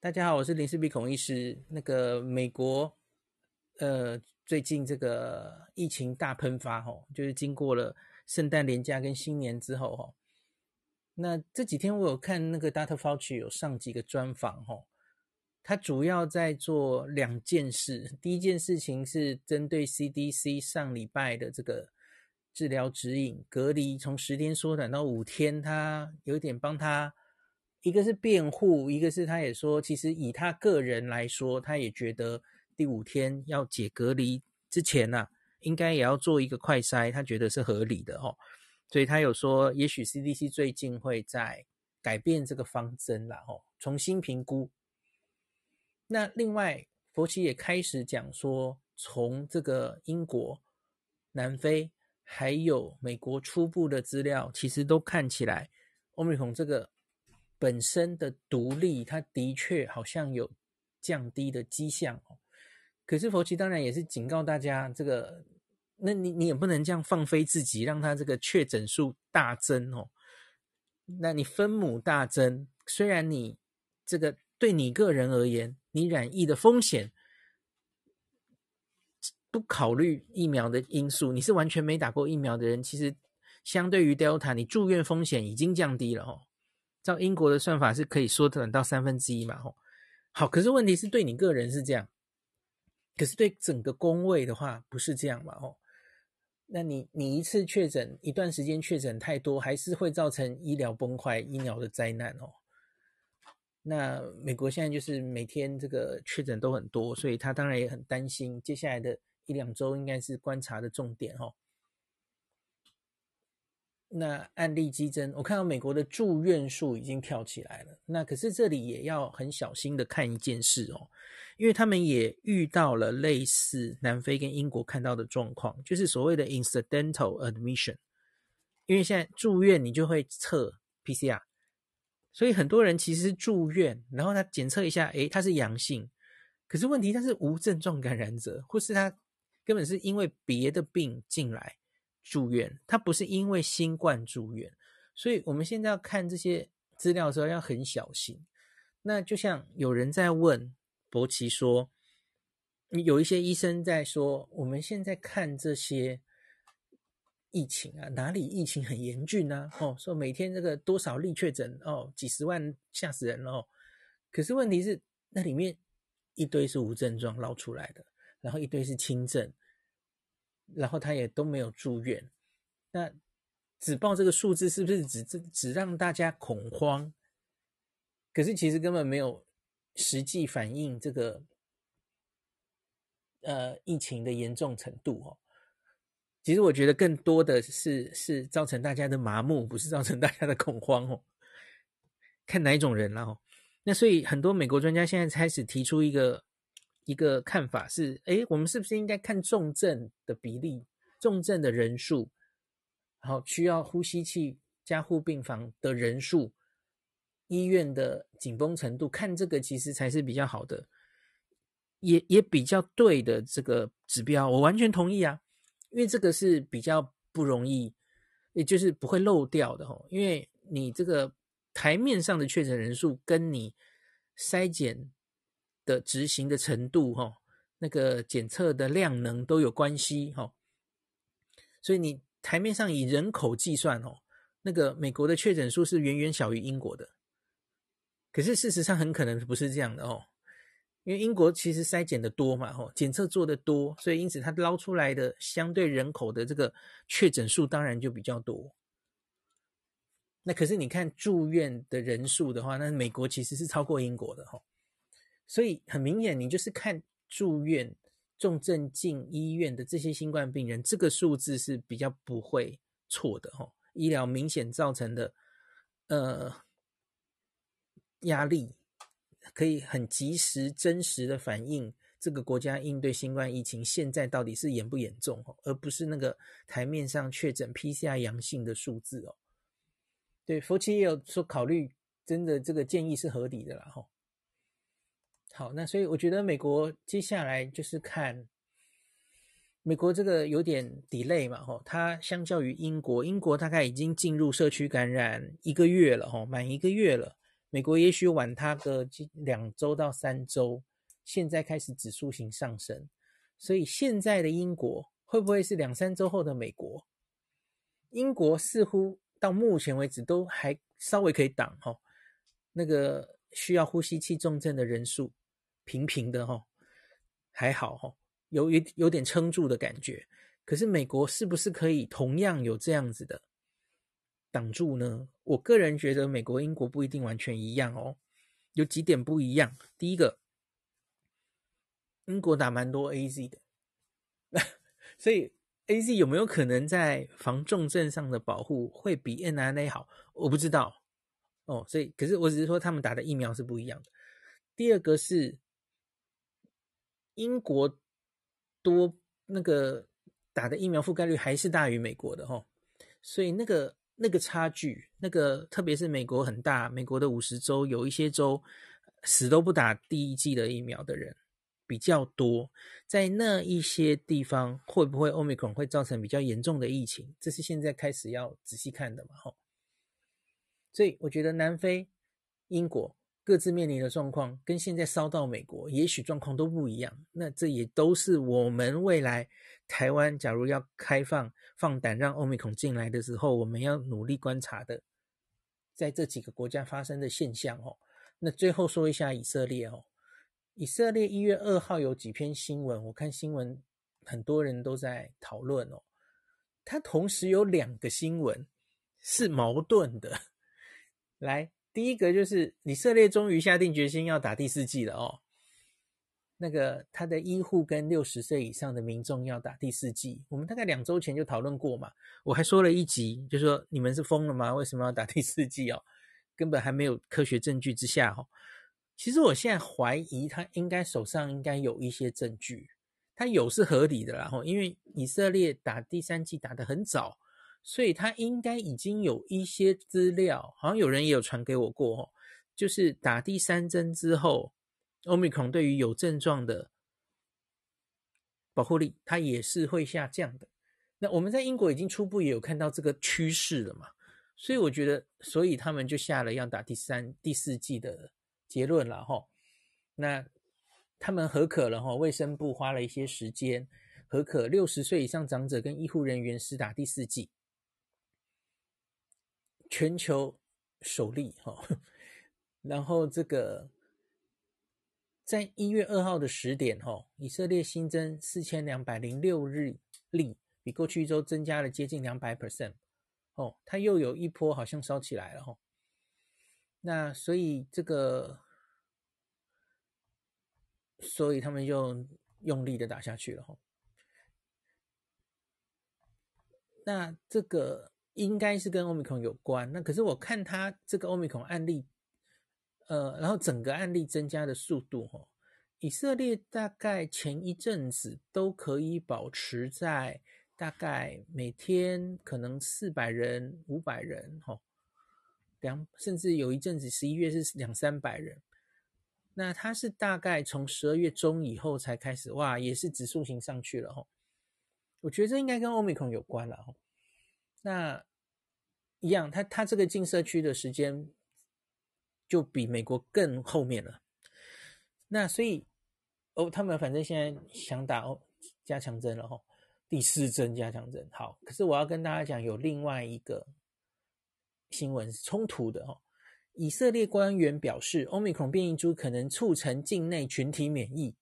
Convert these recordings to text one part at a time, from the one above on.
大家好，我是林氏璧孔医师。那个美国，呃，最近这个疫情大喷发，吼，就是经过了圣诞连假跟新年之后，吼，那这几天我有看那个 Dr. Fauci 有上几个专访，吼，他主要在做两件事。第一件事情是针对 CDC 上礼拜的这个治疗指引，隔离从十天缩短到五天，他有点帮他。一个是辩护，一个是他也说，其实以他个人来说，他也觉得第五天要解隔离之前呢、啊，应该也要做一个快筛，他觉得是合理的哦。所以他有说，也许 CDC 最近会在改变这个方针啦，哦，重新评估。那另外，佛奇也开始讲说，从这个英国、南非还有美国初步的资料，其实都看起来，Omicron 这个。本身的独立，它的确好像有降低的迹象哦。可是佛奇当然也是警告大家，这个，那你你也不能这样放飞自己，让他这个确诊数大增哦。那你分母大增，虽然你这个对你个人而言，你染疫的风险不考虑疫苗的因素，你是完全没打过疫苗的人，其实相对于 Delta，你住院风险已经降低了哦。照英国的算法是可以缩短到三分之一嘛？吼，好，可是问题是对你个人是这样，可是对整个工位的话不是这样嘛？吼，那你你一次确诊一段时间确诊太多，还是会造成医疗崩坏、医疗的灾难哦。那美国现在就是每天这个确诊都很多，所以他当然也很担心，接下来的一两周应该是观察的重点哦。那案例激增，我看到美国的住院数已经跳起来了。那可是这里也要很小心的看一件事哦，因为他们也遇到了类似南非跟英国看到的状况，就是所谓的 incidental admission。因为现在住院你就会测 PCR，所以很多人其实是住院，然后他检测一下，诶，他是阳性，可是问题他是无症状感染者，或是他根本是因为别的病进来。住院，他不是因为新冠住院，所以我们现在要看这些资料的时候要很小心。那就像有人在问博奇说，有一些医生在说，我们现在看这些疫情啊，哪里疫情很严峻呢？哦，说每天这个多少例确诊哦，几十万吓死人哦。可是问题是，那里面一堆是无症状捞出来的，然后一堆是轻症。然后他也都没有住院，那只报这个数字是不是只只只让大家恐慌？可是其实根本没有实际反映这个呃疫情的严重程度哦。其实我觉得更多的是是造成大家的麻木，不是造成大家的恐慌哦。看哪一种人了哦。那所以很多美国专家现在开始提出一个。一个看法是，诶，我们是不是应该看重症的比例、重症的人数，然后需要呼吸器加护病房的人数、医院的紧绷程度，看这个其实才是比较好的，也也比较对的这个指标。我完全同意啊，因为这个是比较不容易，也就是不会漏掉的吼，因为你这个台面上的确诊人数跟你筛检。的执行的程度，哈，那个检测的量能都有关系，哈，所以你台面上以人口计算，哦，那个美国的确诊数是远远小于英国的，可是事实上很可能不是这样的哦，因为英国其实筛检的多嘛，哈，检测做的多，所以因此它捞出来的相对人口的这个确诊数当然就比较多。那可是你看住院的人数的话，那美国其实是超过英国的，哈。所以很明显，你就是看住院、重症进医院的这些新冠病人，这个数字是比较不会错的哦。医疗明显造成的呃压力，可以很及时、真实的反映这个国家应对新冠疫情现在到底是严不严重哦，而不是那个台面上确诊 PCR 阳性的数字哦。对，佛奇也有说考虑，真的这个建议是合理的啦哈。好，那所以我觉得美国接下来就是看美国这个有点 delay 嘛，吼，它相较于英国，英国大概已经进入社区感染一个月了，吼，满一个月了。美国也许晚它个两周到三周，现在开始指数型上升，所以现在的英国会不会是两三周后的美国？英国似乎到目前为止都还稍微可以挡吼，那个需要呼吸器重症的人数平平的哈，还好哈，有有有点撑住的感觉。可是美国是不是可以同样有这样子的挡住呢？我个人觉得美国、英国不一定完全一样哦，有几点不一样。第一个，英国打蛮多 AZ 的，所以。A Z 有没有可能在防重症上的保护会比 N R N A 好？我不知道哦，所以可是我只是说他们打的疫苗是不一样的。第二个是英国多那个打的疫苗覆盖率还是大于美国的哦，所以那个那个差距，那个特别是美国很大，美国的五十州有一些州死都不打第一剂的疫苗的人。比较多，在那一些地方会不会 Omicron 会造成比较严重的疫情？这是现在开始要仔细看的嘛，吼。所以我觉得南非、英国各自面临的状况，跟现在烧到美国，也许状况都不一样。那这也都是我们未来台湾假如要开放放胆让 Omicron 进来的时候，我们要努力观察的，在这几个国家发生的现象，哦。那最后说一下以色列，哦。以色列一月二号有几篇新闻，我看新闻很多人都在讨论哦。它同时有两个新闻是矛盾的。来，第一个就是以色列终于下定决心要打第四剂了哦。那个他的医护跟六十岁以上的民众要打第四剂，我们大概两周前就讨论过嘛。我还说了一集，就说你们是疯了吗？为什么要打第四剂哦？根本还没有科学证据之下哦。其实我现在怀疑他应该手上应该有一些证据，他有是合理的啦。吼，因为以色列打第三剂打得很早，所以他应该已经有一些资料，好像有人也有传给我过哦，就是打第三针之后，Omicron 对于有症状的保护力，它也是会下降的。那我们在英国已经初步也有看到这个趋势了嘛，所以我觉得，所以他们就下了要打第三、第四剂的。结论了哈，那他们核可了哈，卫生部花了一些时间核可六十岁以上长者跟医护人员施打第四剂，全球首例哈。然后这个在一月二号的十点哈，以色列新增四千两百零六日例，比过去一周增加了接近两百 percent 哦，它又有一波好像烧起来了哈。那所以这个，所以他们就用力的打下去了哈。那这个应该是跟 Omicron 有关。那可是我看他这个 Omicron 案例，呃，然后整个案例增加的速度哈，以色列大概前一阵子都可以保持在大概每天可能四百人、五百人哈。两甚至有一阵子，十一月是两三百人，那它是大概从十二月中以后才开始，哇，也是指数型上去了哈。我觉得这应该跟 Omicron 有关了哈。那一样，它它这个进社区的时间就比美国更后面了。那所以哦，他们反正现在想打哦加强针了哈，第四针加强针。好，可是我要跟大家讲，有另外一个。新闻是冲突的哦。以色列官员表示，Omicron 变异株可能促成境内群体免疫。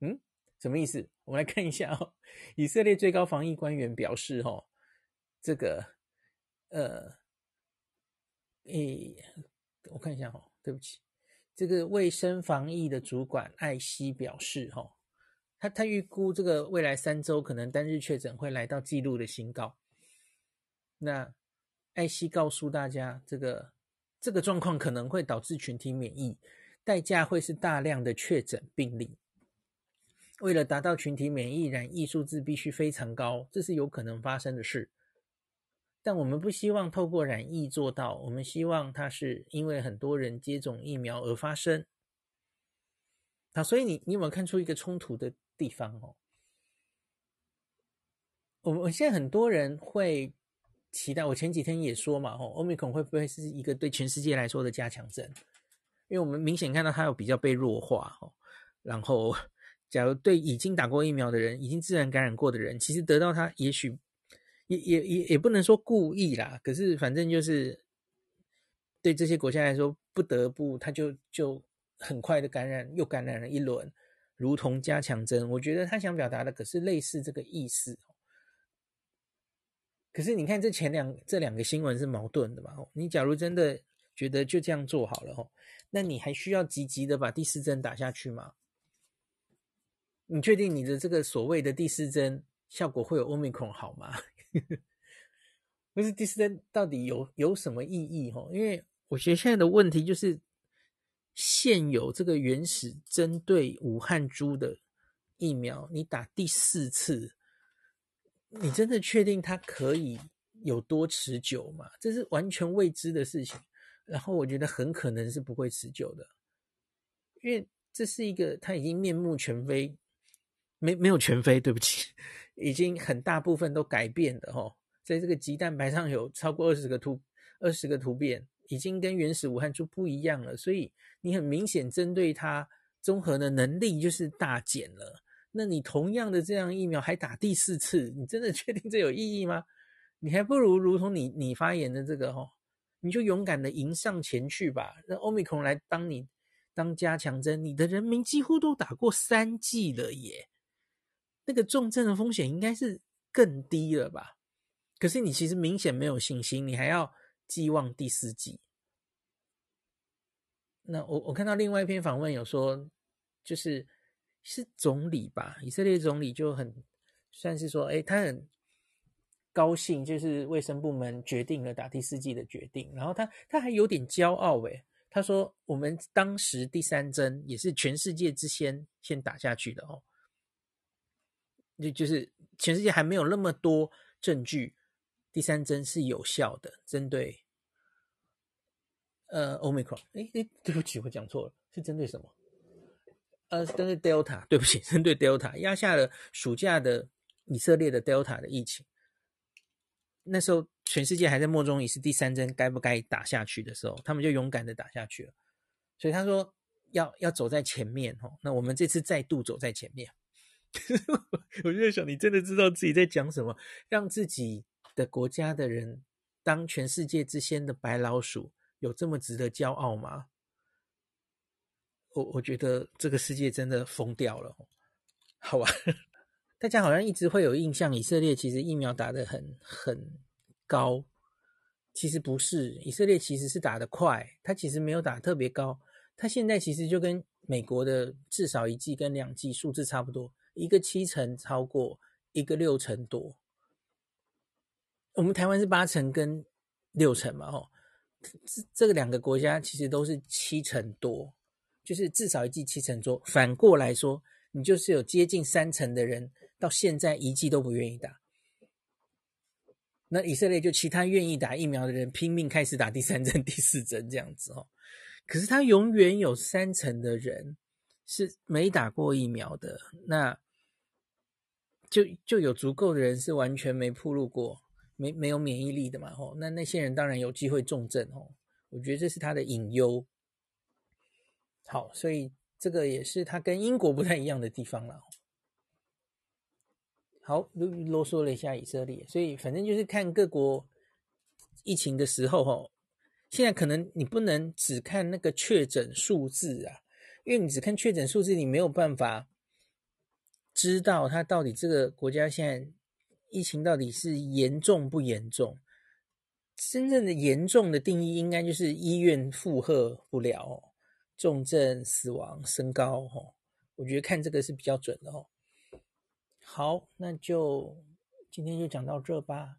嗯，什么意思？我们来看一下哦。以色列最高防疫官员表示，哦，这个，呃，诶，我看一下哦，对不起，这个卫生防疫的主管艾希表示，哦，他他预估这个未来三周可能单日确诊会来到纪录的新高。那艾希告诉大家，这个这个状况可能会导致群体免疫，代价会是大量的确诊病例。为了达到群体免疫，染疫数字必须非常高，这是有可能发生的事。但我们不希望透过染疫做到，我们希望它是因为很多人接种疫苗而发生。好，所以你你有没有看出一个冲突的地方哦？我们现在很多人会。期待。我前几天也说嘛，吼，Omicron 会不会是一个对全世界来说的加强针？因为我们明显看到它有比较被弱化，吼。然后，假如对已经打过疫苗的人，已经自然感染过的人，其实得到它，也许也也也也不能说故意啦。可是反正就是对这些国家来说，不得不他就就很快的感染，又感染了一轮，如同加强针。我觉得他想表达的可是类似这个意思。可是你看，这前两这两个新闻是矛盾的嘛？你假如真的觉得就这样做好了哦，那你还需要积极的把第四针打下去吗？你确定你的这个所谓的第四针效果会有 Omicron 好吗？不是第四针到底有有什么意义？哈，因为我觉得现在的问题就是现有这个原始针对武汉株的疫苗，你打第四次。你真的确定它可以有多持久吗？这是完全未知的事情。然后我觉得很可能是不会持久的，因为这是一个它已经面目全非，没没有全非，对不起，已经很大部分都改变的哦。在这个鸡蛋白上有超过二十个突二十个突变，已经跟原始武汉株不一样了。所以你很明显针对它综合的能力就是大减了。那你同样的这样疫苗还打第四次，你真的确定这有意义吗？你还不如如同你你发言的这个齁，你就勇敢的迎上前去吧，让欧米孔来当你当加强针，你的人民几乎都打过三剂了耶，那个重症的风险应该是更低了吧？可是你其实明显没有信心，你还要寄望第四剂。那我我看到另外一篇访问有说，就是。是总理吧？以色列总理就很算是说，哎，他很高兴，就是卫生部门决定了打第四剂的决定。然后他他还有点骄傲，哎，他说我们当时第三针也是全世界之先先打下去的哦，就就是全世界还没有那么多证据，第三针是有效的，针对呃 Omicron。哎哎，对不起，我讲错了，是针对什么？呃，针对 Delta，对不起，针对 Delta 压下了暑假的以色列的 Delta 的疫情。那时候全世界还在莫衷一是第三针该不该打下去的时候，他们就勇敢的打下去了。所以他说要要走在前面哦。那我们这次再度走在前面。我就在想，你真的知道自己在讲什么？让自己的国家的人当全世界之先的白老鼠，有这么值得骄傲吗？我我觉得这个世界真的疯掉了，好吧？大家好像一直会有印象，以色列其实疫苗打得很很高，其实不是，以色列其实是打得快，它其实没有打特别高，它现在其实就跟美国的至少一剂跟两剂数字差不多，一个七成超过，一个六成多。我们台湾是八成跟六成嘛，吼，这这两个国家其实都是七成多。就是至少一剂七成多，反过来说，你就是有接近三成的人到现在一剂都不愿意打。那以色列就其他愿意打疫苗的人拼命开始打第三针、第四针这样子哦。可是他永远有三成的人是没打过疫苗的，那就就有足够的人是完全没暴露过、没没有免疫力的嘛。吼，那那些人当然有机会重症哦。我觉得这是他的隐忧。好，所以这个也是他跟英国不太一样的地方了。好，啰嗦了一下以色列，所以反正就是看各国疫情的时候，哈，现在可能你不能只看那个确诊数字啊，因为你只看确诊数字，你没有办法知道它到底这个国家现在疫情到底是严重不严重。真正的严重的定义，应该就是医院负荷不了。重症、死亡升高，哦，我觉得看这个是比较准的，哦。好，那就今天就讲到这吧。